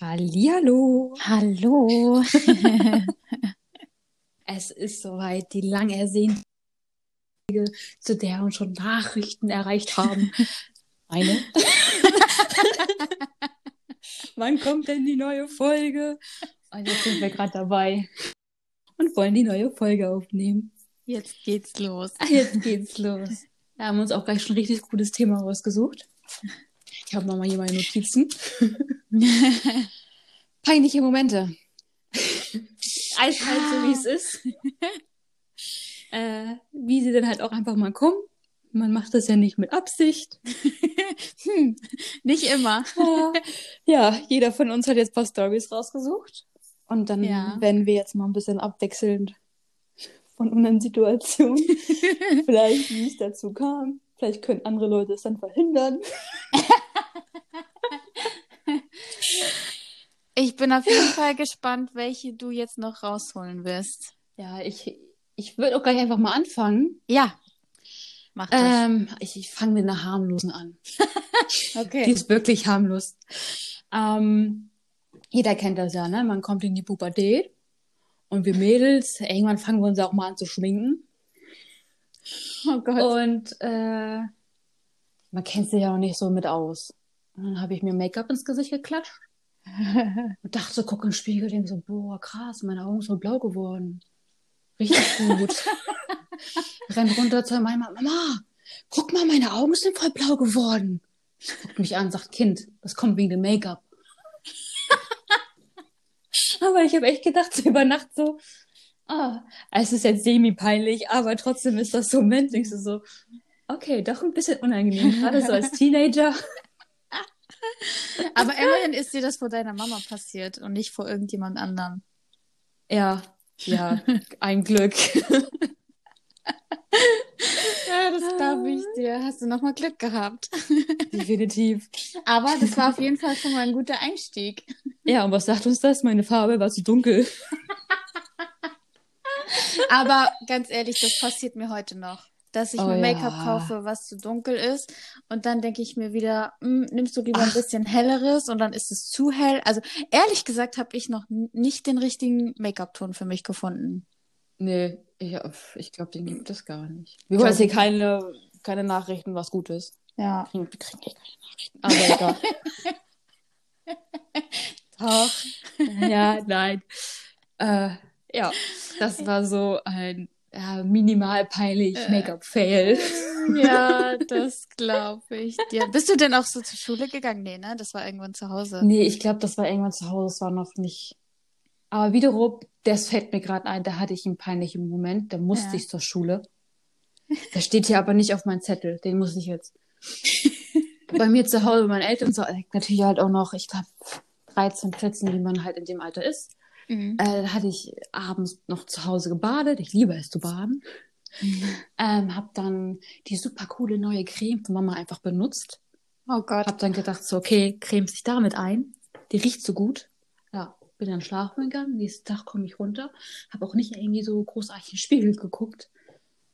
Hallihallo. Hallo. Es ist soweit, die lang ersehnte Folge, zu der uns schon Nachrichten erreicht haben. Eine. Wann kommt denn die neue Folge? Und jetzt sind wir gerade dabei und wollen die neue Folge aufnehmen. Jetzt geht's los. Jetzt geht's los. Wir haben uns auch gleich schon ein richtig gutes Thema rausgesucht. Ich habe nochmal hier meine Notizen. Peinliche Momente. Eiskalt, so wie es ist. äh, wie sie dann halt auch einfach mal kommen. Man macht das ja nicht mit Absicht. hm, nicht immer. Ja, jeder von uns hat jetzt ein paar Stories rausgesucht. Und dann Ja. werden wir jetzt mal ein bisschen abwechselnd von unseren Situationen. Vielleicht, wie es dazu kam. Vielleicht können andere Leute es dann verhindern. Ich bin auf jeden Fall gespannt, welche du jetzt noch rausholen wirst. Ja, ich, ich würde auch gleich einfach mal anfangen. Ja. Mach das. Ähm, ich ich fange mit einer harmlosen an. Die okay. ist wirklich harmlos. Ähm, jeder kennt das ja, ne? Man kommt in die Pubertät und wir Mädels, irgendwann fangen wir uns auch mal an zu schminken. Oh Gott. Und äh, man kennt sich ja auch nicht so mit aus. Und dann habe ich mir Make-up ins Gesicht geklatscht und dachte, so, guck den Spiegel, denke so, boah, krass, meine Augen sind blau geworden. Richtig gut. Renn runter zu meiner Mama, Mama, guck mal, meine Augen sind voll blau geworden. Guckt mich an, sagt, Kind, das kommt wegen dem Make-up. aber ich habe echt gedacht, so über Nacht so, ah, es ist jetzt semi-peinlich, aber trotzdem ist das so menschlich, so, so, okay, doch ein bisschen unangenehm, gerade so als Teenager. Aber immerhin ist dir das vor deiner Mama passiert und nicht vor irgendjemand anderem. Ja, ja, ein Glück. Ja, das glaube ich dir. Hast du nochmal Glück gehabt. Definitiv. Aber das war auf jeden Fall schon mal ein guter Einstieg. Ja, und was sagt uns das? Meine Farbe war zu dunkel. Aber ganz ehrlich, das passiert mir heute noch. Dass ich Oh mir Make-up ja. kaufe, was zu dunkel ist. Und dann denke ich mir wieder, hm, nimmst du lieber ein bisschen helleres und dann ist es zu hell. Also ehrlich gesagt habe ich noch nicht den richtigen Make-up-Ton für mich gefunden. Nee, ich, ich glaube, den gibt es gar nicht. Wir wollen jetzt hier keine, keine Nachrichten, was gut ist. Ja. Wir kriegen eh keine Nachrichten. Aber Doch. egal. ja, nein. Äh, ja, das war so ein ja, minimal peinlich Äh. Make-up-Fail. Ja, das glaube ich dir. Bist du denn auch so zur Schule gegangen? Nee, ne? Das war irgendwann zu Hause. Nee, ich glaube, das war irgendwann zu Hause, das war noch nicht. Aber wiederum, das fällt mir gerade ein, da hatte ich einen peinlichen Moment, da musste Ja. ich zur Schule. Der steht hier aber nicht auf meinem Zettel, den muss ich jetzt. Bei mir zu Hause, bei meinen Eltern, so, äh, natürlich halt auch noch, ich glaube, 13, 14, wie man halt in dem Alter ist. Mhm. Äh, da hatte ich abends noch zu Hause gebadet. Ich liebe es zu baden. Ähm, hab dann die super coole neue Creme von Mama einfach benutzt. Oh Gott. Hab dann gedacht, so, okay, creme sich damit ein. Die riecht so gut. Ja, bin dann schlafen gegangen. Nächsten Tag komme ich runter. Hab auch nicht irgendwie so großartig in den Spiegel geguckt.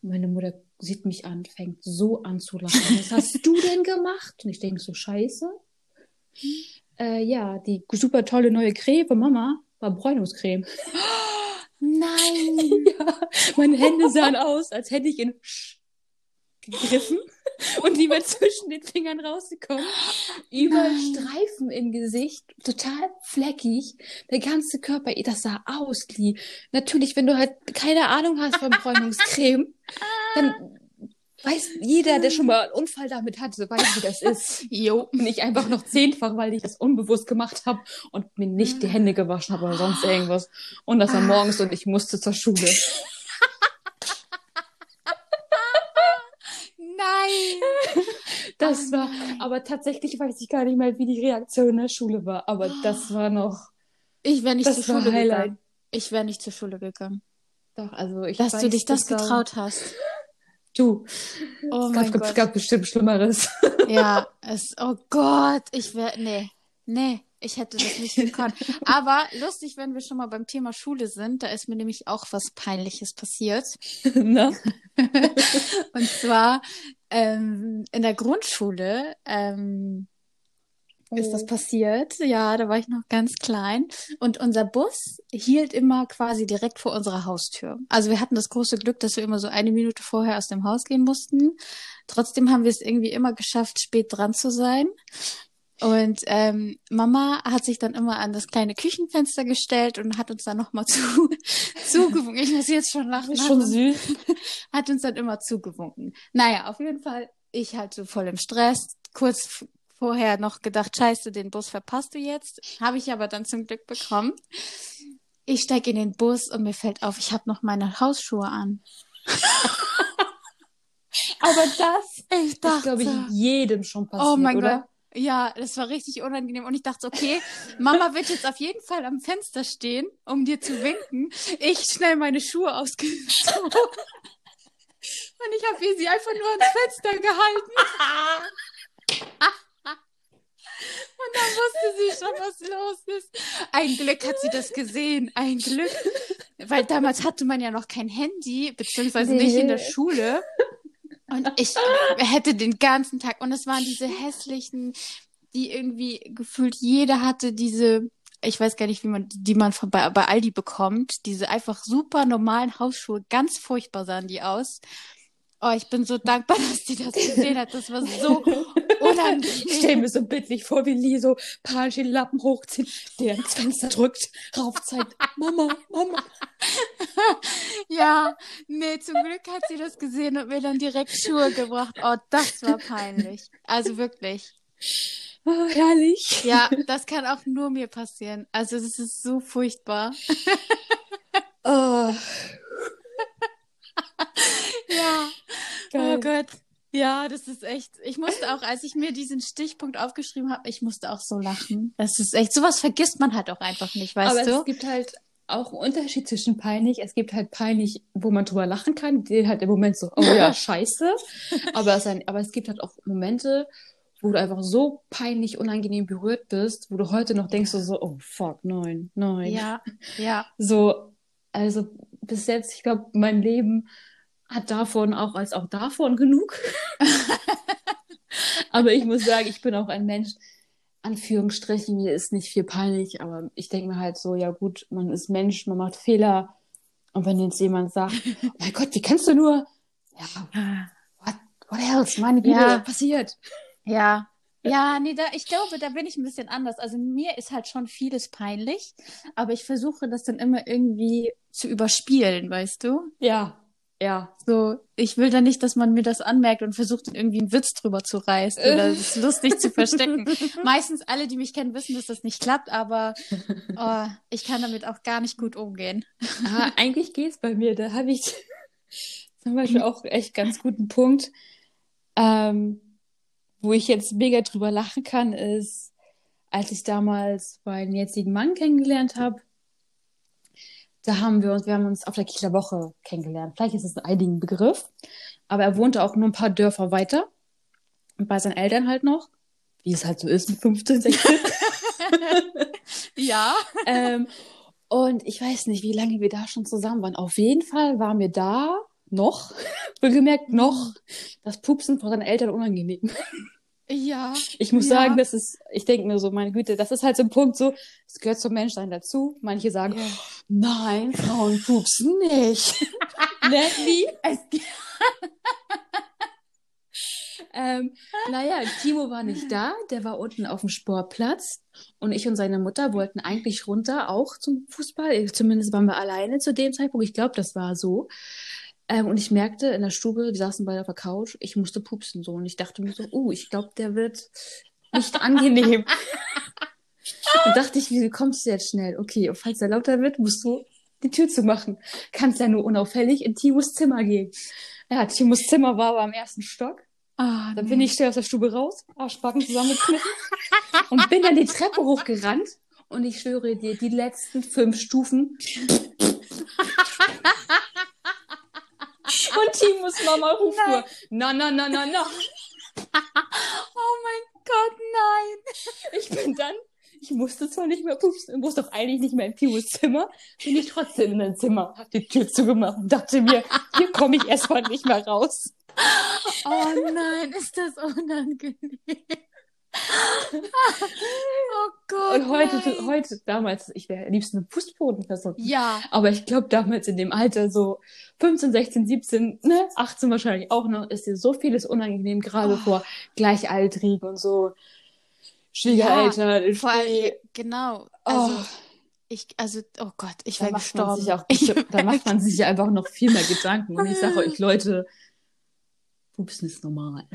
Meine Mutter sieht mich an, fängt so an zu lachen. Was hast du denn gemacht? Und ich denke so, scheiße. Äh, ja, die super tolle neue Creme von Mama war Bräunungscreme. Nein. Ja, meine Hände sahen aus, als hätte ich in Sch gegriffen und die wäre zwischen den Fingern rausgekommen. Überall. Streifen im Gesicht, total fleckig. Der ganze Körper, das sah aus wie. Natürlich, wenn du halt keine Ahnung hast von Bräunungscreme, dann weiß jeder, der schon mal einen Unfall damit hatte, weiß, wie das ist. Jo. Und ich einfach noch zehnfach, weil ich das unbewusst gemacht habe und mir nicht die Hände gewaschen habe oder sonst irgendwas. Und das war morgens und ich musste zur Schule. Nein. Das Oh war, nein. aber tatsächlich weiß ich gar nicht mehr, wie die Reaktion in der Schule war. Aber das war noch, Ich wäre nicht zur Schule Highlight. gegangen. Ich wäre nicht zur Schule gegangen. doch, also ich Dass weiß, du dich das getraut hast. Du, Oh es gab, Gott. gab bestimmt Schlimmeres. Ja, es, oh Gott, ich wäre, nee, nee, ich hätte das nicht gekonnt. Aber lustig, wenn wir schon mal beim Thema Schule sind, da ist mir nämlich auch was Peinliches passiert. Na? Und zwar ähm, in der Grundschule ähm, ist das Oh. passiert. Ja, da war ich noch ganz klein. Und unser Bus hielt immer quasi direkt vor unserer Haustür. Also wir hatten das große Glück, dass wir immer so eine Minute vorher aus dem Haus gehen mussten. Trotzdem haben wir es irgendwie immer geschafft, spät dran zu sein. Und ähm, Mama hat sich dann immer an das kleine Küchenfenster gestellt und hat uns dann nochmal zu, zugewunken. Ich muss jetzt schon lachen. Ist schon süß. hat uns dann immer zugewunken. Naja, auf jeden Fall, ich halt so voll im Stress, kurz vorher noch gedacht, scheiße, den Bus verpasst du jetzt. Habe ich aber dann zum Glück bekommen. Ich steige in den Bus und mir fällt auf, ich habe noch meine Hausschuhe an. Aber das Ich ist, glaube ich, jedem schon passiert, oh mein oder? Gott. Ja, das war richtig unangenehm. Und ich dachte, okay, Mama wird jetzt auf jeden Fall am Fenster stehen, um dir zu winken. Ich schnell meine Schuhe ausgezogen. Und ich habe sie einfach nur ans Fenster gehalten. Und dann wusste sie schon, was los ist. Ein Glück hat sie das gesehen. Ein Glück. Weil damals hatte man ja noch kein Handy, beziehungsweise nicht in der Nee. Schule. Und ich hätte den ganzen Tag, und es waren diese hässlichen, die irgendwie gefühlt jeder hatte diese, ich weiß gar nicht, wie man, die man von, bei, bei Aldi bekommt, diese einfach super normalen Hausschuhe, ganz furchtbar sahen die aus. Oh, ich bin so dankbar, dass die das gesehen hat. Das war so Ich unangenehm. stelle mir so bildlich vor, wie Lee so panisch den Lappen hochzieht, der ins Fenster drückt, raufzeigt. Mama, Mama. Ja, nee, zum Glück hat sie das gesehen und mir dann direkt Schuhe gebracht. Oh, das war peinlich. Also wirklich. Oh, herrlich. Ja, das kann auch nur mir passieren. Also das ist so furchtbar. Oh, Ja. geil. Oh Gott. Ja, das ist echt. Ich musste auch, als ich mir diesen Stichpunkt aufgeschrieben habe, ich musste auch so lachen. Das ist echt, sowas vergisst man halt auch einfach nicht, weißt Aber du? es gibt halt auch einen Unterschied zwischen peinlich. Es gibt halt peinlich, wo man drüber lachen kann, die halt im Moment so, oh ja, scheiße. aber, es, ein, aber es gibt halt auch Momente, wo du einfach so peinlich, unangenehm berührt bist, wo du heute noch denkst, so, oh fuck, nein, nein. Ja, ja. So, also bis jetzt, ich glaube, mein Leben hat davon auch als auch davon genug. aber ich muss sagen, ich bin auch ein Mensch, Anführungsstrichen, mir ist nicht viel peinlich, aber ich denke mir halt so, ja gut, man ist Mensch, man macht Fehler. Und wenn jetzt jemand sagt, oh mein Gott, wie kannst du nur? Ja, what, what else? Meine Güte, Ja. passiert. Ja. Ja, nee, da, ich glaube, da bin ich ein bisschen anders. Also mir ist halt schon vieles peinlich, aber ich versuche das dann immer irgendwie zu überspielen, weißt du? Ja, ja. So, ich will dann nicht, dass man mir das anmerkt und versucht, irgendwie einen Witz drüber zu reißen oder es lustig zu verstecken. Meistens alle, die mich kennen, wissen, dass das nicht klappt, aber oh, ich kann damit auch gar nicht gut umgehen. Ah, eigentlich geht's bei mir. Da habe ich zum Beispiel auch echt ganz guten Punkt. Ähm, wo ich jetzt mega drüber lachen kann, ist, als ich damals meinen jetzigen Mann kennengelernt habe, da haben wir uns, wir haben uns auf der Kieler Woche kennengelernt. Vielleicht ist es ein einigen Begriff, aber er wohnte auch nur ein paar Dörfer weiter und bei seinen Eltern halt noch, wie es halt so ist mit 15, 16. Ja. ähm, und ich weiß nicht, wie lange wir da schon zusammen waren. Auf jeden Fall war mir da noch, wohlgemerkt noch, das Pupsen von seinen Eltern unangenehm. Ja. Ich muss Ja. sagen, das ist, ich denke mir so, meine Güte, das ist halt so ein Punkt so, es gehört zum Menschsein dazu. Manche sagen, Ja. nein, Frauen pupsen nicht. Natalie? Es, Ähm, naja, Timo war nicht da, der war unten auf dem Sportplatz und ich und seine Mutter wollten eigentlich runter, auch zum Fußball. Zumindest waren wir alleine zu dem Zeitpunkt. Ich glaube, das war so. Ähm, und ich merkte in der Stube, wir saßen beide auf der Couch, ich musste pupsen so und ich dachte mir so, uh, ich glaube, der wird nicht angenehm. und dachte ich, wie kommst du jetzt schnell? Okay, und falls er lauter wird, musst du die Tür zu machen. Kannst ja nur unauffällig in Timos Zimmer gehen. Ja, Timos Zimmer war aber am ersten Stock. Ah, Dann bin ich schnell aus der Stube raus, Arschbacken zusammengekniffen und bin dann die Treppe hochgerannt. Und ich schwöre dir, die letzten fünf Stufen. Und Timos Mama nur, na, na, na, na, na. Oh mein Gott, nein. Ich bin dann, ich musste zwar nicht mehr pupsen, musste auch eigentlich nicht mehr in Timos Zimmer, bin ich trotzdem in dein Zimmer, hab die Tür zugemacht und dachte mir, hier komme ich erstmal nicht mehr raus. Oh nein, ist das unangenehm. oh Gott. Und heute, nein. heute, damals, ich wäre am liebsten im Fußboden versunken. Ja. Aber ich glaube, damals in dem Alter, so 15, 16, 17, ne, 18 wahrscheinlich auch noch, ist dir so vieles unangenehm, gerade Oh. vor Gleichaltrigen und so Schwiegereltern. Vor allem, genau. Also, oh, ich, also, oh Gott, ich wäre gestorben. auch, da macht man sich ja einfach noch viel mehr Gedanken. Und ich sage euch, Leute, Pupsen ist normal.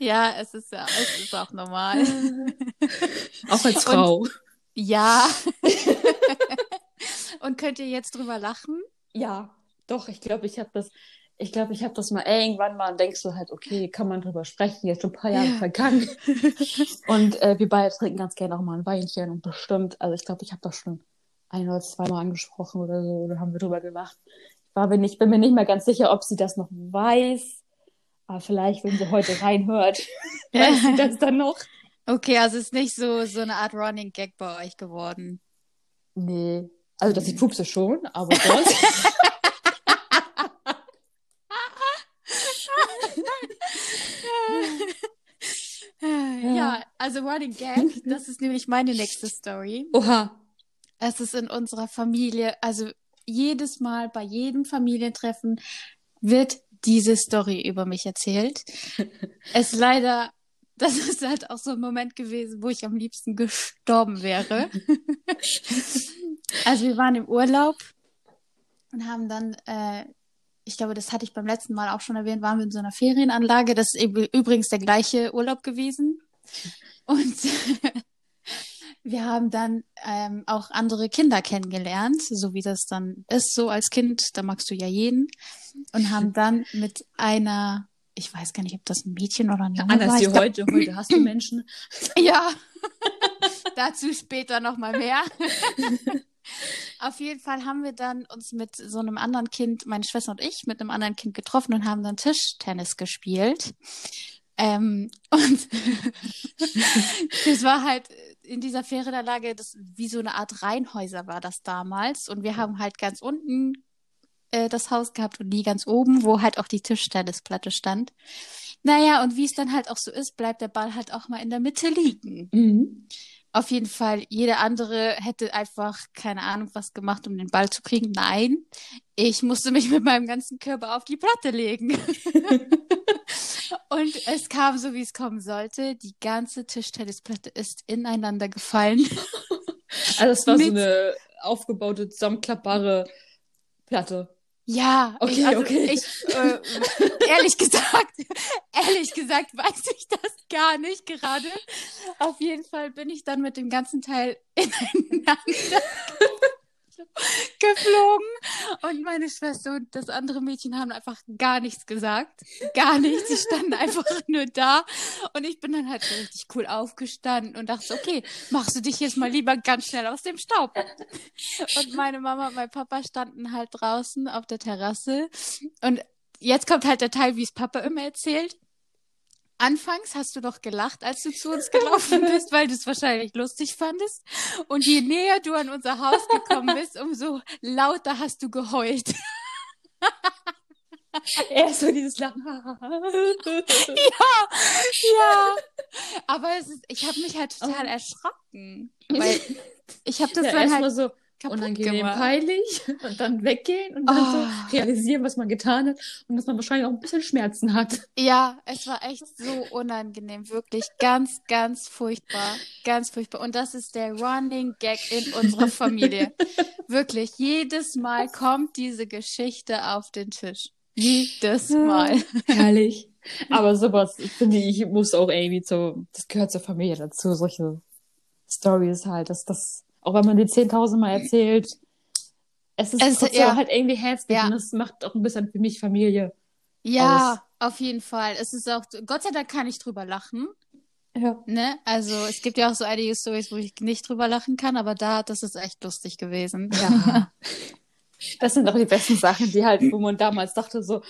Ja, es ist ja, es ist auch normal. Auch als Frau. Ja. Und könnt ihr jetzt drüber lachen? Ja, doch, ich glaube, ich habe das, ich glaube, ich habe das mal irgendwann mal und denkst du halt, okay, kann man drüber sprechen, jetzt schon ein paar Jahre Ja. vergangen. und äh, wir beide trinken ganz gerne auch mal ein Weinchen und bestimmt, also ich glaube, ich habe das schon ein oder zweimal angesprochen oder so, oder haben wir drüber gemacht. Ich war mir nicht, bin mir nicht mehr ganz sicher, ob sie das noch weiß. Aber vielleicht, wenn sie heute reinhört, weiß sie das dann noch. Okay, also es ist nicht so, so eine Art Running Gag bei euch geworden. Nee. Also, dass ich pupse schon, aber sonst. Ja, also Running Gag, das ist nämlich meine nächste Story. Oha. Es ist in unserer Familie, also jedes Mal bei jedem Familientreffen wird diese Story über mich erzählt. Es leider, das ist halt auch so ein Moment gewesen, wo ich am liebsten gestorben wäre. Also wir waren im Urlaub und haben dann, äh, ich glaube, das hatte ich beim letzten Mal auch schon erwähnt, waren wir in so einer Ferienanlage. Das ist üb- übrigens der gleiche Urlaub gewesen. Und wir haben dann ähm, auch andere Kinder kennengelernt, so wie das dann ist, so als Kind, da magst du ja jeden. Und haben dann mit einer, ich weiß gar nicht, ob das ein Mädchen oder ein Junge Anders war. glaub- heute. Heute hast du Menschen. ja, dazu später nochmal mehr. Auf jeden Fall haben wir dann uns mit so einem anderen Kind, meine Schwester und ich, mit einem anderen Kind getroffen und haben dann Tischtennis gespielt. Ähm, und das war halt in dieser Ferienanlage, das wie so eine Art Reihenhäuser war das damals. Und wir haben halt ganz unten äh, das Haus gehabt und die ganz oben, wo halt auch die Tischtennisplatte stand. Naja, und wie es dann halt auch so ist, bleibt der Ball halt auch mal in der Mitte liegen. Mhm. Auf jeden Fall, jeder andere hätte einfach keine Ahnung was gemacht, um den Ball zu kriegen. Nein, ich musste mich mit meinem ganzen Körper auf die Platte legen. Und es kam so, wie es kommen sollte. Die ganze Tischtennisplatte ist ineinander gefallen. Also es war so Mit- eine aufgebaute, zusammenklappbare Platte. Ja, Okay, ich, also okay. ich, äh, ehrlich gesagt, ehrlich gesagt weiß ich das gar nicht gerade. Auf jeden Fall bin ich dann mit dem ganzen Teil ineinander geflogen und meine Schwester und das andere Mädchen haben einfach gar nichts gesagt. Gar nichts. Sie standen einfach nur da und ich bin dann halt richtig cool aufgestanden und dachte, okay, machst du dich jetzt mal lieber ganz schnell aus dem Staub. Und meine Mama und mein Papa standen halt draußen auf der Terrasse. Und jetzt kommt halt der Teil, wie es Papa immer erzählt. Anfangs hast du doch gelacht, als du zu uns gelaufen bist, weil du es wahrscheinlich lustig fandest. Und je näher du an unser Haus gekommen bist, umso lauter hast du geheult. Erst so dieses Lachen. ja, ja. Aber ist, ich habe mich halt total erschrocken, weil ich habe das ja, dann halt so kaputt unangenehm gemacht. peinlich und dann weggehen und dann Oh. so realisieren, was man getan hat und dass man wahrscheinlich auch ein bisschen Schmerzen hat. Ja, es war echt so unangenehm, wirklich ganz, ganz furchtbar, ganz furchtbar. Und das ist der Running Gag in unserer Familie. Wirklich, jedes Mal kommt diese Geschichte auf den Tisch. Jedes Mal. Herrlich. Aber sowas, finde ich, muss auch irgendwie so, das gehört zur Familie dazu, solche Stories halt, dass das, auch wenn man die 10.000 Mal erzählt, es ist Es- trotzdem ja. halt irgendwie herzlich Ja. und das macht auch ein bisschen für mich Familie. Ja, auf jeden Fall. Es ist auch, Gott sei Dank kann ich drüber lachen. Ja. Ne? Also es gibt ja auch so einige Stories, wo ich nicht drüber lachen kann, aber da, das ist echt lustig gewesen. Ja. Das sind auch die besten Sachen, die halt, wo man damals dachte so,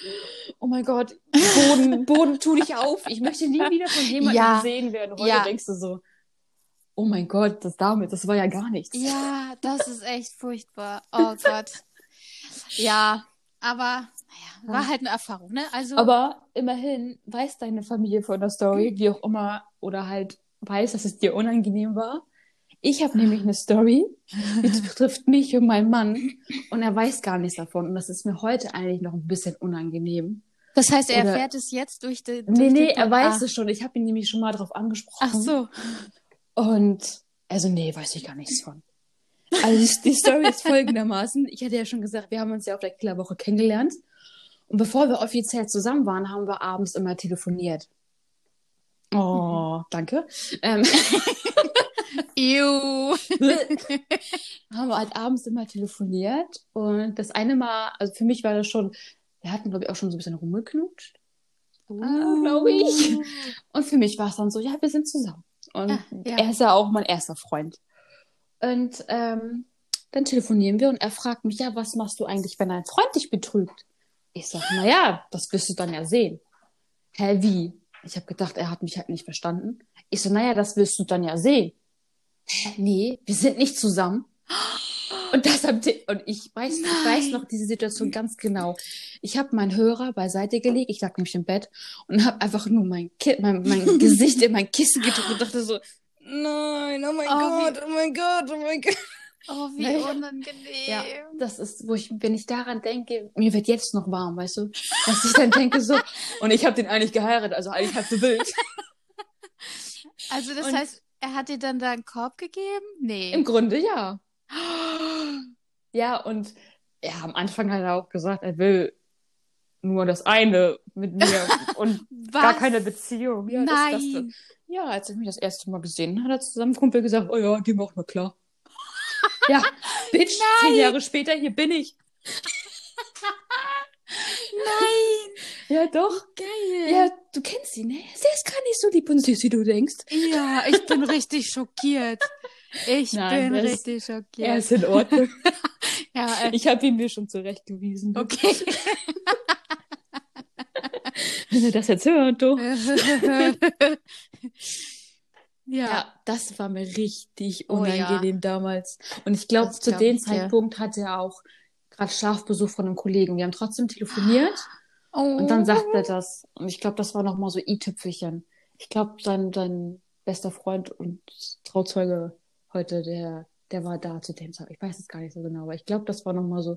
oh mein Gott, Boden, Boden, tu dich auf, ich möchte nie wieder von jemandem Ja. gesehen werden. Heute Ja. denkst du so, oh mein Gott, das damit, das war ja gar nichts. Ja, das ist echt furchtbar. Oh Gott. Ja, aber Naja, war halt eine Erfahrung, ne? Also, Aber immerhin weiß deine Familie von der Story, wie auch immer, oder halt weiß, dass es dir unangenehm war. Ich habe nämlich eine Story, die betrifft mich und meinen Mann und er weiß gar nichts davon und das ist mir heute eigentlich noch ein bisschen unangenehm. das heißt, er oder- erfährt es jetzt durch die. Durch Nee, den nee, er weiß ah. es schon. Ich habe ihn nämlich schon mal darauf angesprochen. Ach so. Und also nee, weiß ich gar nichts von. Also die, Story ist folgendermaßen. Ich hatte ja schon gesagt, wir haben uns ja auf der Killerwoche kennengelernt. Und bevor wir offiziell zusammen waren, haben wir abends immer telefoniert. Oh, danke. Ähm, Ew. haben wir halt abends immer telefoniert. Und das eine Mal, also für mich war das schon, wir hatten, glaube ich, auch schon so ein bisschen rumgeknutscht. Ah, glaube ich. Und für mich war es dann so, ja, wir sind zusammen. Und Ah, ja. er ist ja auch mein erster Freund. Und ähm, dann telefonieren wir und er fragt mich, ja, was machst du eigentlich, wenn dein Freund dich betrügt? Ich sag, na ja, das wirst du dann ja sehen. Hä, wie? Ich habe gedacht, er hat mich halt nicht verstanden. Ich so, naja, das wirst du dann ja sehen. Hä, nee, wir sind nicht zusammen. Und das hab ich, und ich weiß, ich weiß noch diese Situation ganz genau. Ich habe meinen Hörer beiseite gelegt, ich lag nämlich im Bett und habe einfach nur mein, Ki mein, mein Gesicht in mein Kissen gedrückt und dachte so, nein, oh mein Oh, Gott, oh mein Gott, oh mein Gott. Oh, wie Naja. unangenehm. Ja, das ist, wo ich, wenn ich daran denke, mir wird jetzt noch warm, weißt du, dass ich dann denke so, und ich habe den eigentlich geheiratet, also eigentlich halb so wild. Also das Und- heißt, er hat dir dann da einen Korb gegeben? Nee. Im Grunde ja. Ja, und ja, am Anfang hat er auch gesagt, er will nur das eine mit mir und Was? gar keine Beziehung. Ja, das, das, Nein. ja, als ich mich das erste Mal gesehen hat, hat zu seinem Kumpel gesagt, oh ja, die macht mir klar. ja, Bitch, zehn Jahre später, hier bin ich. Nein. Ja, doch. Geil. Ja, du kennst sie, ne? Sie ist gar nicht so lieb und süß, wie du denkst. Ja, ich bin richtig schockiert. Ich Nein, bin er richtig Er schockiert. ist in Ordnung. Ja, äh, Ich habe ihn mir schon zurechtgewiesen. okay. Wenn er das jetzt hört, du. ja. Ja, das war mir richtig Oh ja. unangenehm damals. Und ich glaube, zu glaub dem. Zeitpunkt hatte er auch gerade Schlafbesuch von einem Kollegen. Wir haben trotzdem telefoniert Oh. und dann sagte er das. Und ich glaube, das war nochmal so i-Tüpfelchen. Ich glaube, sein, sein bester Freund und Trauzeuge heute, der, der war da zu dem Zeitpunkt. Ich weiß es gar nicht so genau, aber ich glaube, das war nochmal so.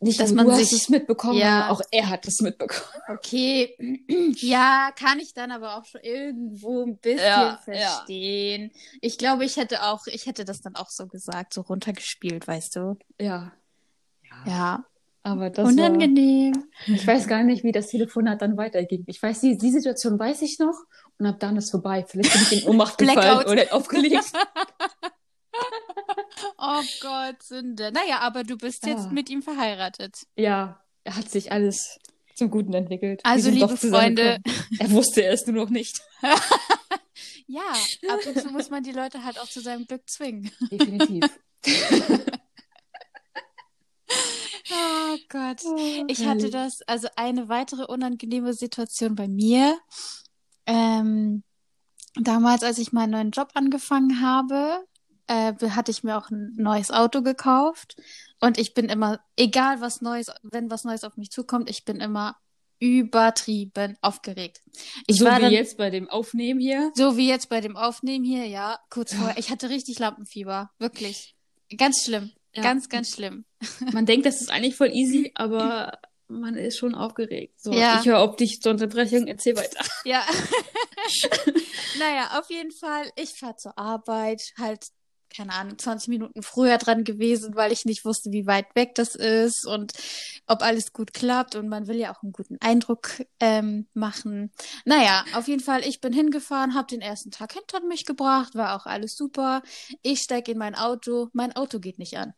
Nicht, Dass man du hast sich- es mitbekommen, Ja. auch er hat es mitbekommen. Okay, ja, kann ich dann aber auch schon irgendwo ein bisschen Ja, ja. verstehen. Ich glaube, ich hätte auch, ich hätte das dann auch so gesagt, so runtergespielt, weißt du? Ja. Ja, Aber das war, unangenehm. Ich weiß gar nicht, wie das Telefonat dann weiterging. Ich weiß, die, die Situation weiß ich noch und ab dann ist vorbei. Vielleicht bin ich in Ohnmacht gefallen oder aufgelegt. Oh Gott, Sünde. Naja, aber du bist jetzt Ah. mit ihm verheiratet. ja, er hat sich alles zum Guten entwickelt. Also, liebe. Freunde. Er wusste es nur noch nicht. Ja, ab und zu muss man die Leute halt auch zu seinem Glück zwingen. Definitiv. Oh Gott. Ich hatte das, also eine weitere unangenehme Situation bei mir. Ähm, damals, als ich meinen neuen Job angefangen habe, äh, hatte ich mir auch ein neues Auto gekauft. Und ich bin immer, egal was Neues, wenn was Neues auf mich zukommt, ich bin immer übertrieben aufgeregt. Ich so war wie dann, jetzt bei dem Aufnehmen hier. so wie jetzt bei dem Aufnehmen hier, ja, kurz vorher. Ich hatte richtig Lampenfieber, wirklich. Ganz schlimm. Ja. Ganz, ganz schlimm. Man denkt, das ist eigentlich voll easy, aber man ist schon aufgeregt. So, Ja. ich höre auf dich zur Unterbrechung, erzähl weiter. Ja. naja, auf jeden Fall, ich fahre zur Arbeit, halt, keine Ahnung, 20 Minuten früher dran gewesen, weil ich nicht wusste, wie weit weg das ist und ob alles gut klappt und man will ja auch einen guten Eindruck ähm, machen. Naja, auf jeden Fall, ich bin hingefahren, habe den ersten Tag hinter mich gebracht, war auch alles super. Ich steig in mein Auto, mein Auto geht nicht an.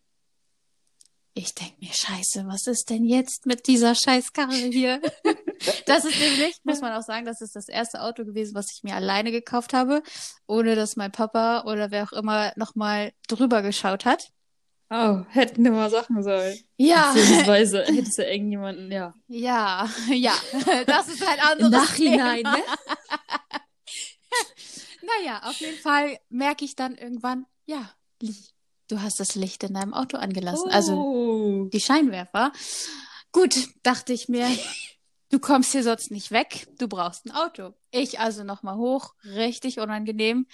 Ich denk mir, scheiße, was ist denn jetzt mit dieser Scheißkarre hier? Das ist nämlich, muss man auch sagen, das ist das erste Auto gewesen, was ich mir alleine gekauft habe, ohne dass mein Papa oder wer auch immer nochmal drüber geschaut hat. Oh, hätten wir mal Sachen sollen. Ja, Beziehungsweise hättest du irgendjemanden, ja. ja, ja, das ist halt anderes Nachhinein, Thema. ne? Naja, auf jeden Fall merke ich dann irgendwann, ja, Lee, du hast das Licht in deinem Auto angelassen. Also Oh. die Scheinwerfer. Gut, dachte ich mir, du kommst hier sonst nicht weg, du brauchst ein Auto. Ich also nochmal hoch, richtig unangenehm.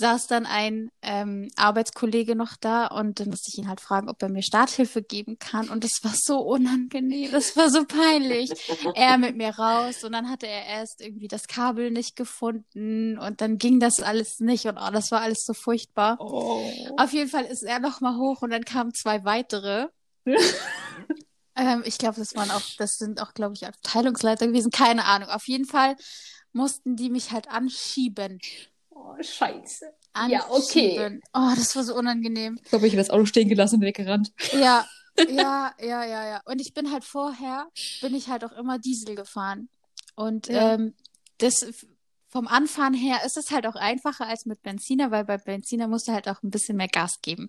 Saß dann ein ähm, Arbeitskollege noch da und dann musste ich ihn halt fragen, ob er mir Starthilfe geben kann. Und das war so unangenehm, das war so peinlich. Er mit mir raus und dann hatte er erst irgendwie das Kabel nicht gefunden und dann ging das alles nicht und oh, das war alles so furchtbar. Oh. Auf jeden Fall ist er noch mal hoch und dann kamen zwei weitere. ähm, ich glaube, das waren auch, das sind auch, glaube ich, Abteilungsleiter gewesen. Keine Ahnung. Auf jeden Fall mussten die mich halt anschieben. Oh, scheiße. anschieben. Ja, okay. Oh, das war so unangenehm. Ich glaube, ich habe das Auto stehen gelassen und weggerannt. Ja, ja, ja, ja, ja. Und ich bin halt vorher, bin ich halt auch immer Diesel gefahren. Und Ja. ähm, das vom Anfahren her ist es halt auch einfacher als mit Benziner, weil bei Benziner musst du halt auch ein bisschen mehr Gas geben.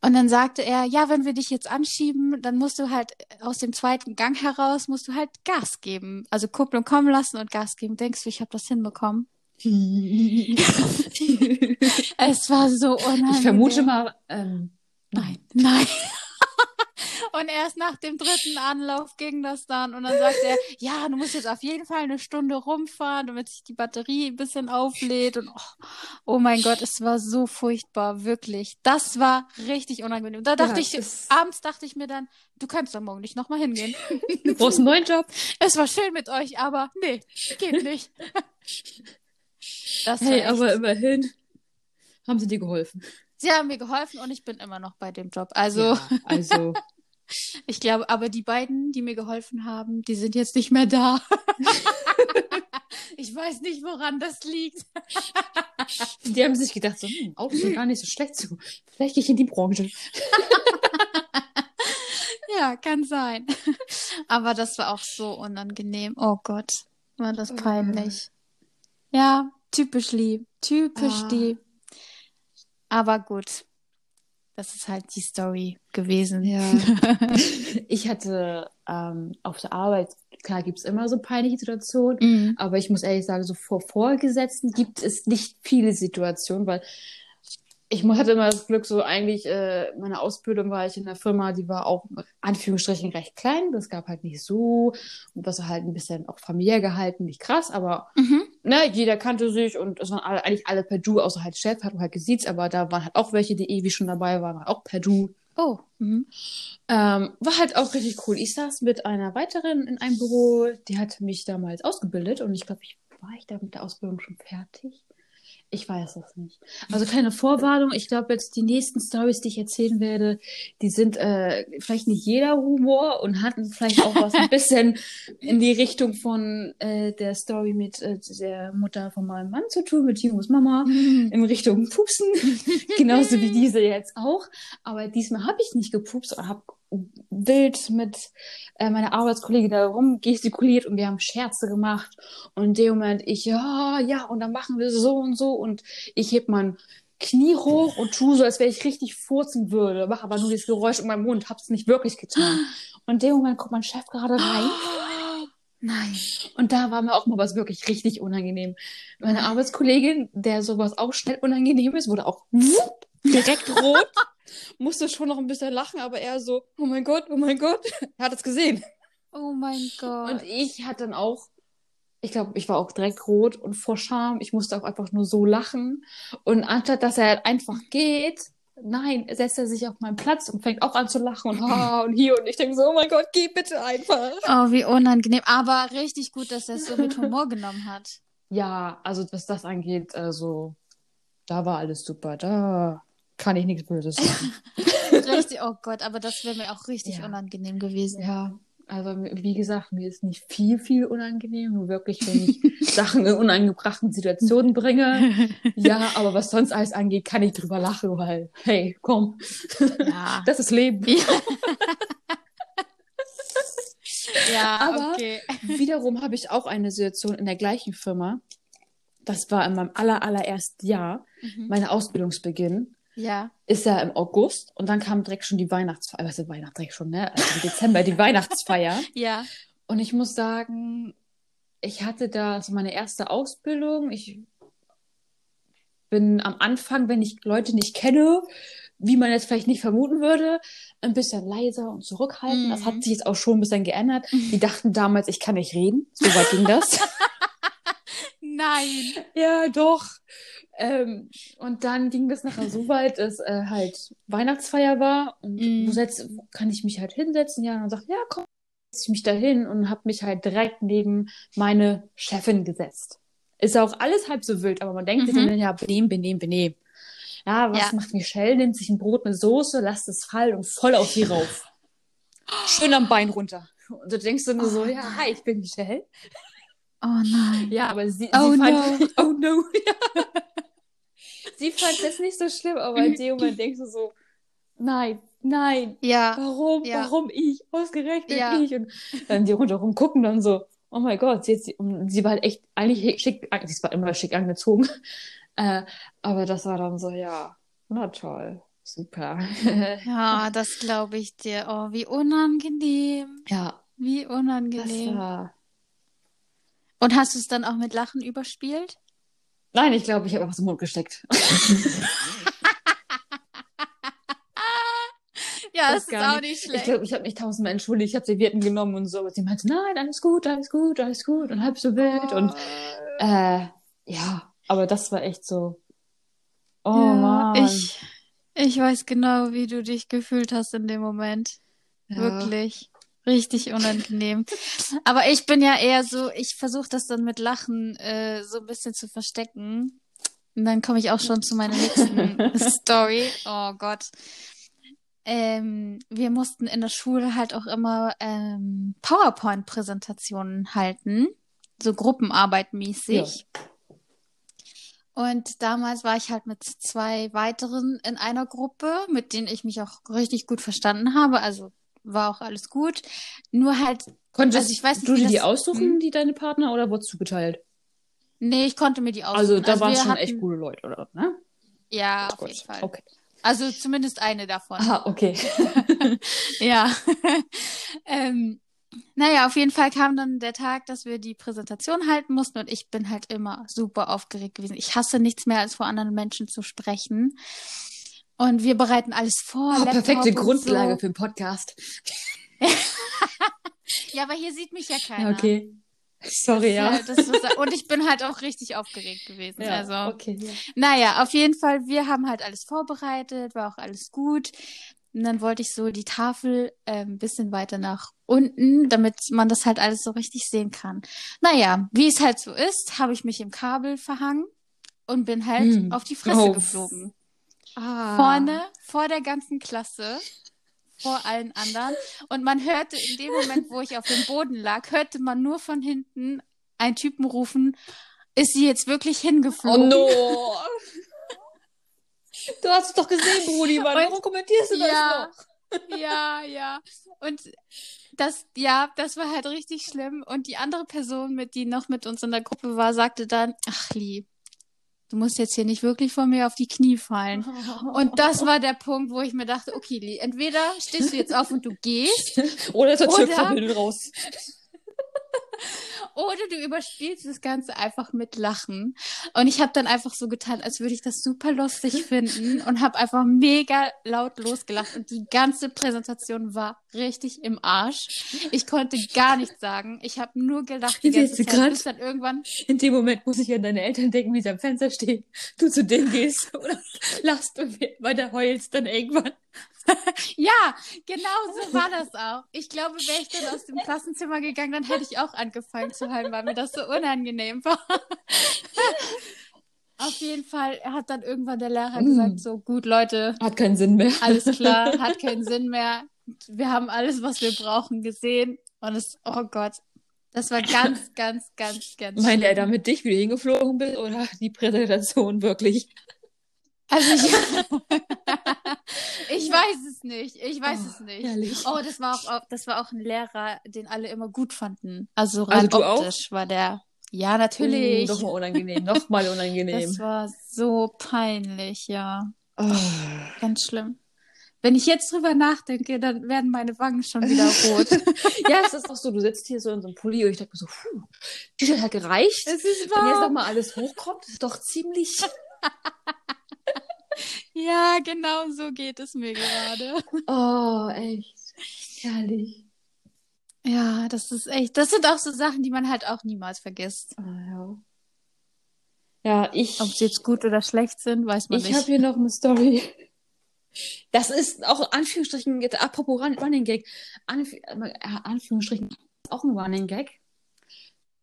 Und dann sagte er, ja, wenn wir dich jetzt anschieben, dann musst du halt aus dem zweiten Gang heraus, musst du halt Gas geben. Also Kupplung kommen lassen und Gas geben. Denkst du, ich habe das hinbekommen? Ich Es war so unangenehm. vermute mal, ähm, Nein, nein. Und erst nach dem dritten Anlauf ging das dann. Und dann sagte er, ja, du musst jetzt auf jeden Fall eine Stunde rumfahren, damit sich die Batterie ein bisschen auflädt. Und oh, oh mein Gott, es war so furchtbar, wirklich. Das war richtig unangenehm. Da dachte Ja, ich, abends dachte ich mir dann, du kannst doch morgen nicht nochmal hingehen. du brauchst einen neuen Job. es war schön mit euch, aber nee, geht nicht. Das Hey, echt- aber immerhin haben sie dir geholfen. sie haben mir geholfen und ich bin immer noch bei dem Job. Also. Ja, also, Ich glaube, aber die beiden, die mir geholfen haben, die sind jetzt nicht mehr da. ich weiß nicht, woran das liegt. die haben sich gedacht, so, hm, Auto ist gar nicht so schlecht so. Vielleicht gehe ich in die Branche. Ja, kann sein. Aber das war auch so unangenehm. Oh Gott, war das peinlich. Ja, typisch Lee. Typisch Ah. Lee. Aber gut. Das ist halt die Story gewesen. Ja. ich hatte ähm, auf der Arbeit, klar gibt es immer so peinliche Situationen, Mhm. aber ich muss ehrlich sagen, so vor Vorgesetzten gibt es nicht viele Situationen, weil ich hatte immer das Glück, so eigentlich, äh, meine Ausbildung war ich in einer Firma, die war auch in Anführungsstrichen recht klein. Das gab halt nicht so, und das war halt ein bisschen auch familiär gehalten, nicht krass, aber Mhm. Ne, jeder kannte sich und es waren alle, eigentlich alle per Du, außer halt Chef, hat halt gesiezt, aber da waren halt auch welche, die ewig schon dabei waren, waren auch per Du. Oh. Mhm. Ähm, war halt auch richtig cool. Ich saß mit einer weiteren in einem Büro, die hat mich damals ausgebildet und ich glaube, ich war ich da mit der Ausbildung schon fertig. Ich weiß es nicht. Also keine Vorwarnung. Ich glaube jetzt die nächsten Stories, die ich erzählen werde, die sind äh, vielleicht nicht jeder Humor und hatten vielleicht auch was ein bisschen in die Richtung von äh, der Story mit äh, der Mutter von meinem Mann zu tun, mit Timos Mama in Richtung Pupsen, genauso wie diese jetzt auch. Aber diesmal habe ich nicht gepupst habe wild mit äh, meiner Arbeitskollegin da rumgestikuliert und wir haben Scherze gemacht. Und in dem Moment ich, ja, ja, und dann machen wir so und so und ich heb mein Knie hoch und tue so, als wäre ich richtig furzen würde, mache aber nur dieses Geräusch in meinem Mund, hab's nicht wirklich getan. Und in dem Moment kommt mein Chef gerade rein. Nein. Und da war mir auch mal was wirklich richtig unangenehm. Meine Arbeitskollegin, der sowas auch schnell unangenehm ist, wurde auch direkt rot. Musste schon noch ein bisschen lachen, aber er so, oh mein Gott, oh mein Gott. Er hat es gesehen. Oh mein Gott. Und ich hatte dann auch, ich glaube, ich war auch direkt rot und vor Scham, ich musste auch einfach nur so lachen. Und anstatt, dass er halt einfach geht, nein, setzt er sich auf meinen Platz und fängt auch an zu lachen und, ha, und hier. Und ich denke so, oh mein Gott, geh bitte einfach. Oh, wie unangenehm. Aber richtig gut, dass er es so mit Humor genommen hat. Ja, also was das angeht, also da war alles super. Da kann ich nichts Böses sagen. Richtig, oh Gott, aber das wäre mir auch richtig Ja. unangenehm gewesen. ja, also wie gesagt, mir ist nicht viel, viel unangenehm, nur wirklich, wenn ich Sachen in unangebrachten Situationen bringe. Ja, aber was sonst alles angeht, kann ich drüber lachen, weil, hey, komm, Ja. das ist Leben. Ja, Aber- okay. Wiederum habe ich auch eine Situation in der gleichen Firma. Das war in meinem aller, allerersten Jahr, Mhm. mein Ausbildungsbeginn. Ja. ist ja im August und dann kam direkt schon die Weihnachtsfeier, was ist Weihnachten direkt schon, ne? Also im Dezember die Weihnachtsfeier. Ja. Und ich muss sagen, ich hatte da so meine erste Ausbildung. Ich bin am Anfang, wenn ich Leute nicht kenne, wie man jetzt vielleicht nicht vermuten würde, ein bisschen leiser und zurückhaltend. Das hat Mhm. sich jetzt auch schon ein bisschen geändert. Die dachten damals, ich kann nicht reden. So weit ging das. Nein. ja, doch. Ähm, und dann ging das nachher so weit, dass äh, halt Weihnachtsfeier war und Mhm. wo, setz, wo kann ich mich halt hinsetzen? Ja, und dann sagt, ja, komm, setz ich mich da hin und habe mich halt direkt neben meine Chefin gesetzt. Ist auch alles halb so wild, aber man denkt sich Mhm. dann, ja, benehmen, benehmen, benehmen. Ja, was Ja. macht Michelle? Nimmt sich ein Brot mit Soße, lässt es fallen und voll auf sie rauf. Schön am Bein runter. Und du denkst du nur so, Oh ja, hi, ich bin Michelle. Oh nein. Ja, aber sie, Oh sie fand, no. oh no, ja. Sie fand das nicht so schlimm, aber in dem Moment denkst du so, nein, nein, Ja. warum, Ja. warum ich, ausgerechnet Ja. ich. Und dann die rundherum gucken dann so, oh mein Gott, sie, sie, sie war halt echt eigentlich schick, sie war immer schick angezogen. Äh, aber das war dann so, ja, na toll, super. Ja, das glaube ich dir. Oh, wie unangenehm. ja, Wie das unangenehm. war. Und hast du es dann auch mit Lachen überspielt? Nein, ich glaube, ich habe was im Mund gesteckt. Ja, Das das ist gar auch nicht. nicht Ich schlecht. glaube, ich habe mich tausendmal entschuldigt. Ich habe Servietten genommen und so. Aber sie meinte, nein, alles gut, alles gut, alles gut und halb so wild. Und äh, ja, aber das war echt so. Oh ja, Mann. ich, ich weiß genau, wie du dich gefühlt hast in dem Moment. Ja. Wirklich. Richtig unangenehm. Aber ich bin ja eher so, ich versuche das dann mit Lachen äh, so ein bisschen zu verstecken. Und dann komme ich auch schon zu meiner nächsten Story. Oh Gott. Ähm, wir mussten in der Schule halt auch immer ähm, PowerPoint-Präsentationen halten, so Gruppenarbeit mäßig. Und damals war ich halt mit zwei weiteren in einer Gruppe, mit denen ich mich auch richtig gut verstanden habe. Also war auch alles gut. Nur halt, Konntest Also ich weiß nicht, du dir die das- aussuchen, hm? die deine Partner, oder wurdest du geteilt? nee, ich konnte mir die aussuchen. Also da waren wir schon hatten, echt gute Leute, oder? Ne? Ja, auf Gut. jeden Fall. Okay. Also zumindest eine davon. Ah, okay. Ja. ähm, naja, auf jeden Fall kam dann der Tag, dass wir die Präsentation halten mussten und ich bin halt immer super aufgeregt gewesen. Ich hasse nichts mehr, als vor anderen Menschen zu sprechen. Und wir bereiten alles vor. Oh, perfekte und Grundlage So. für einen Podcast. Ja, aber hier sieht mich ja keiner. Okay. Sorry, ja. Ja, ist, und ich bin halt auch richtig aufgeregt gewesen. Ja, also, okay. Ja. naja, auf jeden Fall, wir haben halt alles vorbereitet, war auch alles gut. Und dann wollte ich so die Tafel äh, ein bisschen weiter nach unten, damit man das halt alles so richtig sehen kann. Naja, wie es halt so ist, habe ich mich im Kabel verhangen und bin halt Hm. auf die Fresse Oh. geflogen. Ah. Vorne, vor der ganzen Klasse, vor allen anderen. Und man hörte in dem Moment, wo ich auf dem Boden lag, hörte man nur von hinten einen Typen rufen, ist sie jetzt wirklich Oh hingeflogen? no. Du hast es doch gesehen, Brudi, Mann. Und- Warum kommentierst du das Ja. noch? Ja, ja. Und das, ja, das war halt richtig schlimm. Und die andere Person, mit die noch mit uns in der Gruppe war, sagte dann, ach Lee, du musst jetzt hier nicht wirklich vor mir auf die Knie fallen. Und das war der Punkt, wo ich mir dachte, okay, Lee, entweder stehst du jetzt auf und du gehst, Oder Oder- Türkabel raus? Oder du überspielst das Ganze einfach mit Lachen. Und ich habe dann einfach so getan, als würde ich das super lustig finden und habe einfach mega laut losgelacht. Und die ganze Präsentation war richtig im Arsch. Ich konnte gar nichts sagen. Ich habe nur gelacht die ganze Zeit, bis dann irgendwann In dem Moment muss ich an deine Eltern denken, wie sie am Fenster stehen. Du zu denen gehst oder lachst und weiter heulst dann irgendwann. Ja, genau so war das auch. Ich glaube, wäre ich dann aus dem Klassenzimmer gegangen, dann hätte ich auch angefangen zu heulen, weil mir das so unangenehm war. Auf jeden Fall hat dann irgendwann der Lehrer Mm. gesagt, so gut, Leute, Hat keinen Sinn mehr. alles klar, hat keinen Sinn mehr. Wir haben alles, was wir brauchen, gesehen. Und es, oh Gott, das war ganz, ganz, ganz, ganz Meint er damit dich, wie du hingeflogen bist, oder die Präsentation wirklich? Also ich, ich weiß es nicht. Ich weiß Oh, es nicht. herrlich. Oh, das war auch, das war auch ein Lehrer, den alle immer gut fanden. Also rein Also du auch? optisch war der. Ja, natürlich. Uh, Nochmal unangenehm, nochmal unangenehm. das war so peinlich, ja. Oh. Ganz schlimm. Wenn ich jetzt drüber nachdenke, dann werden meine Wangen schon wieder rot. Ja, es ist auch so, du sitzt hier so in so einem Pulli und ich denke mir so, puh, T-Shirt hat gereicht. es ist Wenn jetzt wahr. nochmal alles hochkommt, ist doch ziemlich. Ja, genau so geht es mir gerade. Oh, echt. Herrlich. Ja, das ist echt. Das sind auch so Sachen, die man halt auch niemals vergisst. Ah, ja. Ja, ich. Ob sie jetzt gut oder schlecht sind, weiß man Ich nicht. habe hier noch eine Story. Das ist auch Anführungsstrichen, jetzt apropos Run Running Gag, Anf äh, Anführungsstrichen auch ein Running Gag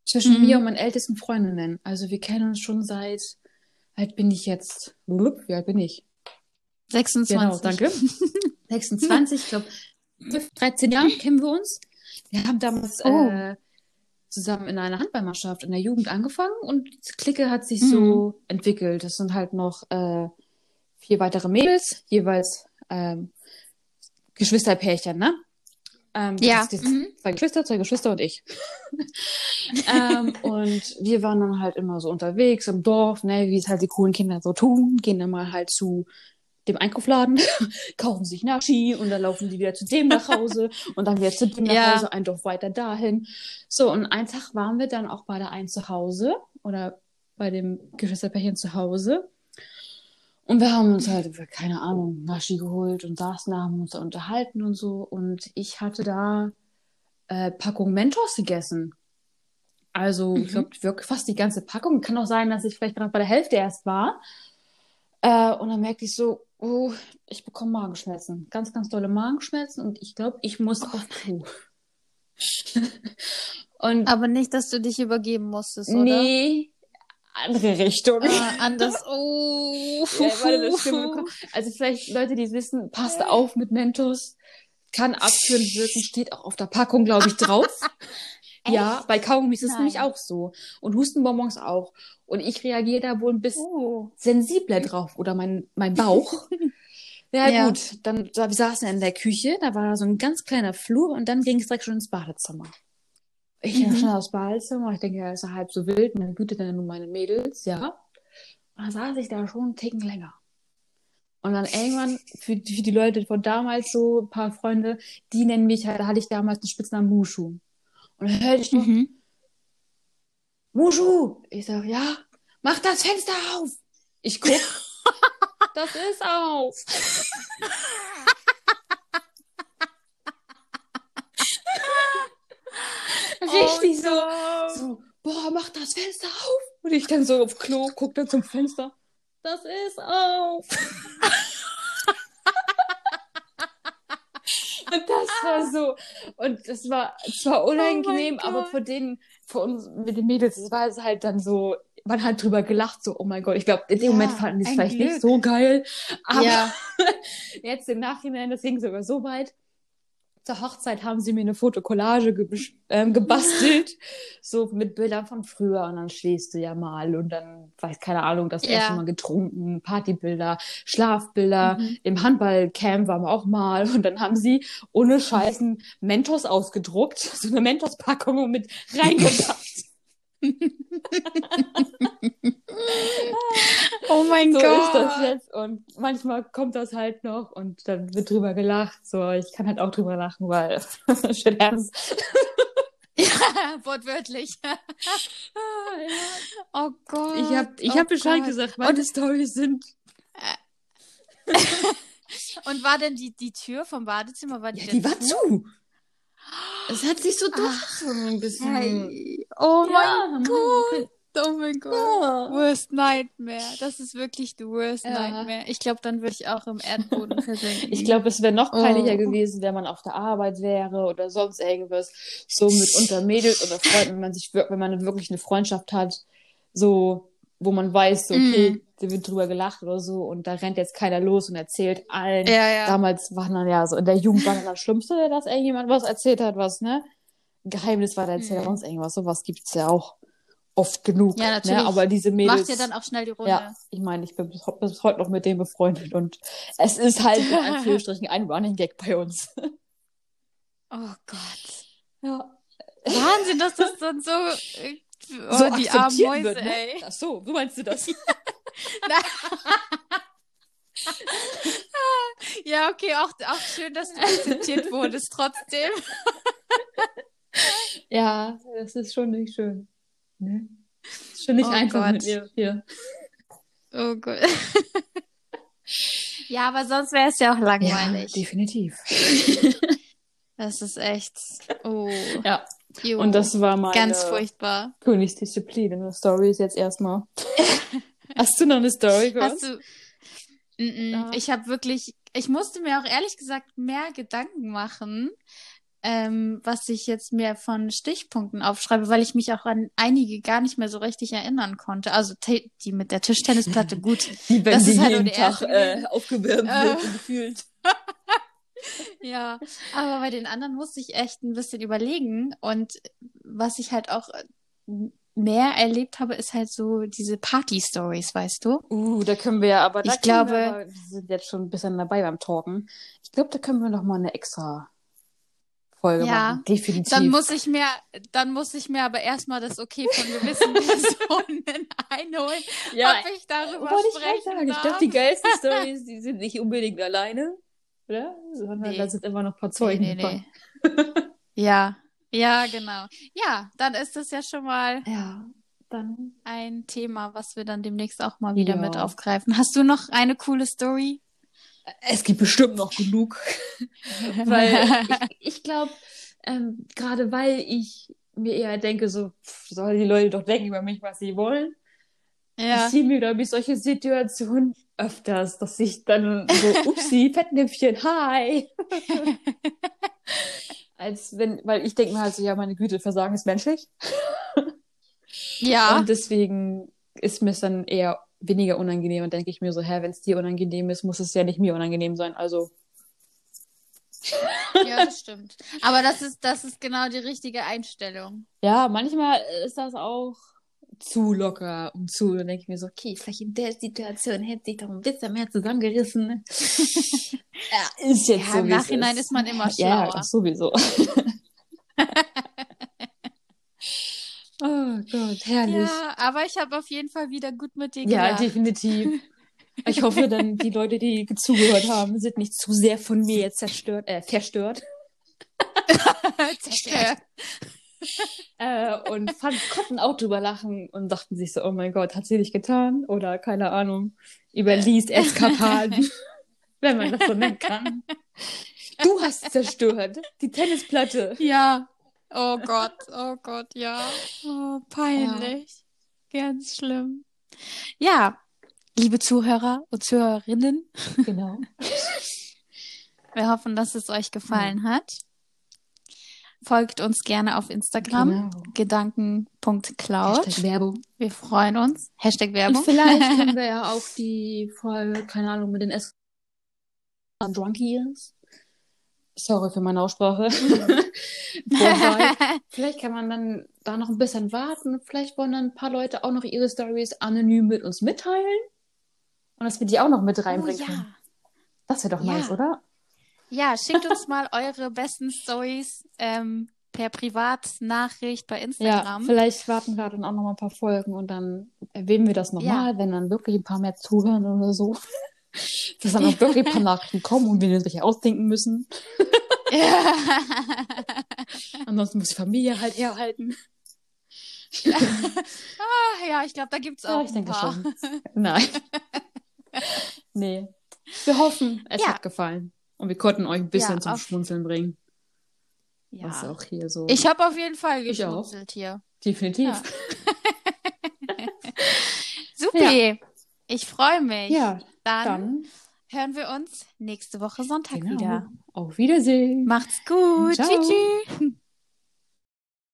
zwischen Mhm. mir und meinen ältesten Freundinnen. Also wir kennen uns schon seit, alt bin ich jetzt? Wie alt bin ich? 26. Genau, danke. 26, ich glaube, 13 Jahre kennen wir uns. Wir haben damals Oh. äh, zusammen in einer Handballmannschaft in der Jugend angefangen und die Clique hat sich Mhm. so entwickelt. Das sind halt noch äh, vier weitere Mädels, jeweils ähm, Geschwisterpärchen, ne? Ähm, Ja, jetzt mhm. Zwei Geschwister, zwei Geschwister und ich. ähm, und wir waren dann halt immer so unterwegs im Dorf, ne, wie es halt die coolen Kinder so tun, gehen dann mal halt zu dem Einkaufladen, kaufen sich Naschi und dann laufen die wieder zu dem nach Hause und dann wieder zu dem nach Ja. Hause, ein Dorf weiter dahin. So, und einen Tag waren wir dann auch bei der einen zu Hause oder bei dem Geschwisterpärchen zu Hause. Und wir haben uns halt, keine Ahnung, Naschi geholt und saßen da, haben uns da unterhalten und so. Und ich hatte da äh, Packung Mentos gegessen. Also, ich Mhm. glaube, wirklich fast die ganze Packung. Kann auch sein, dass ich vielleicht gerade bei der Hälfte erst war. Äh, und dann merkte ich so, oh, ich bekomme Magenschmerzen. Ganz, ganz dolle Magenschmerzen und ich glaube, ich muss auf Klo. und Aber nicht, dass du dich übergeben musstest, oder? nee, andere Richtung. Ah, anders. Oh. Ja. Also vielleicht Leute, die es wissen, passt auf mit Mentos. Kann abführend wirken, steht auch auf der Packung, glaube ich, drauf. ja, bei Kaugummis ist es nämlich auch so. Und Hustenbonbons auch. Und ich reagiere da wohl ein bisschen Oh. sensibler drauf. Oder mein, mein Bauch. Ja, Ja. gut. Dann wir saßen in der Küche, da war so ein ganz kleiner Flur und dann ging es direkt schon ins Badezimmer. Ich Mhm. schnell aufs Badezimmer. Ich denke, ja, ist ja halb so wild. Güte, dann nur meine Mädels, ja. Und dann saß ich da schon einen Ticken länger. Und dann irgendwann, für, für die Leute von damals so, ein paar Freunde, die nennen mich halt, da hatte ich damals den Spitznamen Mushu. Und dann hörte ich nur, Mhm. Mushu! Ich sag, ja, mach das Fenster auf! Ich guck, das ist auf! Richtig so, Oh so, boah, mach das Fenster auf! Und ich dann so auf Klo, guck dann zum Fenster, das ist auf! Und das war so, und das war zwar unangenehm, Oh aber Gott. für den, für uns mit den Mädels, es war es halt dann so, man hat drüber gelacht, so, oh mein Gott, ich glaube, in dem Ja, Moment fanden die es vielleicht nicht Glück. so geil, aber Ja. jetzt im Nachhinein, das ging sogar so weit. Zur Hochzeit haben sie mir eine Fotokollage ge ähm, gebastelt, so mit Bildern von früher. Und dann schläfst du ja mal. Und dann, weiß keine Ahnung, das Ja. erste Mal getrunken, Partybilder, Schlafbilder, Mhm. im Handballcamp waren wir auch mal. Und dann haben sie ohne Scheißen Mentos ausgedruckt, so eine Mentos-Packung und mit reingepackt. Oh mein so Gott. ist das jetzt und manchmal kommt das halt noch und dann wird drüber gelacht. So, ich kann halt auch drüber lachen, weil shit ernst. Ja, wortwörtlich. Oh Gott. Ich habe ich oh hab Bescheid Gott. gesagt, meine Storys sind. Und war denn die, die Tür vom Badezimmer, war die, Ja, die war zu. Es hat sich so Ach. durchgezogen ein bisschen. Hey. Oh Ja, mein. Gott. Oh mein Gott. Ja. Worst Nightmare. Das ist wirklich the worst Ja. Nightmare. Ich glaube, dann würde ich auch im Erdboden versinken. Ich glaube, es wäre noch peinlicher Oh. gewesen, wenn man auf der Arbeit wäre oder sonst irgendwas. So mit unter Mädels oder Freunden, wenn man sich wenn man wirklich eine Freundschaft hat, so, wo man weiß, so, okay, Mhm. Da wird drüber gelacht oder so und da rennt jetzt keiner los und erzählt allen. Ja, ja. Damals waren dann ja so, in der Jugend war dann das Schlimmste, dass irgendjemand was erzählt hat, was, ne? Geheimnis weiter erzählt, Mhm. sonst irgendwas. Sowas gibt's ja auch oft genug. Ja, natürlich. Ne? Aber diese Mädels. Macht ja dann auch schnell die Runde. Ja, ich meine, ich bin bis, bis heute noch mit dem befreundet und es ist halt in Anführungsstrichen ein Running Gag bei uns. Oh Gott. Ja. Wahnsinn, dass das dann so, oh, so die armen Mäuse, wird, ne? ey. Ach so, so meinst du das? Ja, okay, auch, auch schön, dass du akzeptiert wurdest trotzdem. ja, das ist schon nicht schön. Ne? Ist schon nicht Oh einfach Gott. mit mir hier. Oh Gott. Ja, aber sonst wäre es ja auch Ja, langweilig. definitiv. das ist echt. Oh. Ja, Jo. und das war meine Ganz furchtbar. Königsdisziplin. Eine Story ist jetzt erstmal. Hast du noch eine Story für Hast du. Mm-mm. Ja. Ich habe wirklich, ich musste mir auch ehrlich gesagt mehr Gedanken machen, ähm, was ich jetzt mir von Stichpunkten aufschreibe, weil ich mich auch an einige gar nicht mehr so richtig erinnern konnte. Also die mit der Tischtennisplatte, gut. Die, wenn Das die ist halt jeden der Tag äh, aufgewärmt Äh. wird und gefühlt. Ja, aber bei den anderen musste ich echt ein bisschen überlegen. Und was ich halt auch mehr erlebt habe, ist halt so diese Party-Stories, weißt du? Uh, da können wir ja, aber Ich glaube- wir, aber, wir sind jetzt schon ein bisschen dabei beim Talken. Ich glaube, da können wir noch mal eine extra Folge Ja. machen. Definitiv. Dann muss ich mir, dann muss ich mir aber erstmal das Okay von gewissen Personen einholen, ja, ob ich darüber wollte ich gerade sprechen sagen. Ich darf. glaube, die geilsten Stories, die sind nicht unbedingt alleine, oder? Sondern Nee. da sind immer noch ein paar Zeugen nee, nee, von. Ja, ja, genau. Ja, dann ist das ja schon mal Ja, dann ein Thema, was wir dann demnächst auch mal wieder Ja. mit aufgreifen. Hast du noch eine coole Story? Es gibt bestimmt noch genug. weil ich, ich glaube, ähm, gerade weil ich mir eher denke, so, pff, sollen die Leute doch denken über mich, was sie wollen, ja. passieren mir, glaube ich, solche Situationen öfters, dass ich dann so, upsi, Fettnäpfchen, hi. Als wenn, weil ich denke mir halt so, ja, meine Güte, Versagen ist menschlich. Ja. Und deswegen ist mir es dann eher weniger unangenehm und denke ich mir so, hä, wenn es dir unangenehm ist, muss es ja nicht mir unangenehm sein. Also, Ja, das stimmt. Aber das ist, das ist genau die richtige Einstellung. ja, manchmal ist das auch zu locker und zu, dann denke ich mir so, okay, vielleicht in der Situation hätte sich doch ein bisschen mehr zusammengerissen. ja, ist jetzt Ja, so, im Nachhinein ist man immer Ja, schlauer. das sowieso. oh Gott, herrlich. Ja, aber ich habe auf jeden Fall wieder gut mit dir Ja, gelacht. definitiv. Ich hoffe dann, die Leute, die zugehört haben, sind nicht zu sehr von mir jetzt zerstört, äh, verstört. Zerstört. Äh, und fand, konnten auch drüber lachen und dachten sich so, oh mein Gott, hat sie nicht getan? Oder keine Ahnung, überliest Eskapaden, wenn man das so nennen kann. Du hast zerstört, die Tennisplatte. Ja. Oh Gott, oh Gott, ja. Oh, peinlich. Ganz schlimm. Ja, liebe Zuhörer und Zuhörerinnen, Genau. wir hoffen, dass es euch gefallen hat. Folgt uns gerne auf Instagram, Genau. gedanken.cloud. Hashtag Werbung. Wir freuen uns. Hashtag Und Werbung. vielleicht können wir ja auch die Folge, keine Ahnung, mit den S Drunkies. Sorry für meine Aussprache. Vielleicht kann man dann da noch ein bisschen warten. Vielleicht wollen dann ein paar Leute auch noch ihre Stories anonym mit uns mitteilen. Und dass wir die auch noch mit oh, reinbringen können. ja. Das wäre doch Ja. nice, oder? Ja, schickt uns mal eure besten Stories ähm, per Privatnachricht bei Ja, Instagram. vielleicht warten wir dann auch noch mal ein paar Folgen und dann erwähnen wir das nochmal, wenn dann wirklich ein paar mehr zuhören oder so. Dass dann auch wirklich ein paar Nachrichten kommen und wir uns welche ausdenken müssen. Ja. Ansonsten muss die Familie halt herhalten. Ah, ja, ich glaube, da gibt's auch Ja, ich denke paar. schon. Nein. nee. Wir hoffen, es Ja. hat gefallen. Und wir konnten euch ein bisschen Ja, zum auf- Schmunzeln bringen. Was Ja. auch hier so. Ich habe auf jeden Fall geschmunzelt hier. Definitiv. Ja. Supi. Ich freue mich. Ja, dann, dann hören wir uns nächste Woche Sonntag genau. wieder. Auf Wiedersehen. Macht's gut. Ciao. Tschüss.